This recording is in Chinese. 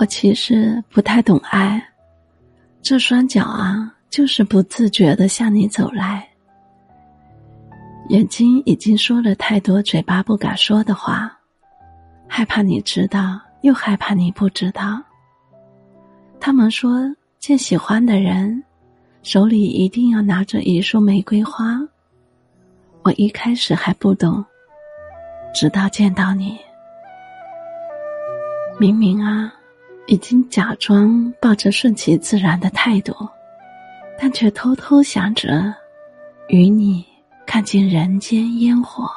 我其实不太懂爱，这双脚啊，就是不自觉的向你走来。眼睛已经说了太多嘴巴不敢说的话，害怕你知道，又害怕你不知道。他们说见喜欢的人，手里一定要拿着一束玫瑰花。我一开始还不懂，直到见到你，明明啊。已经假装抱着顺其自然的态度，但却偷偷想着与你看尽人间烟火。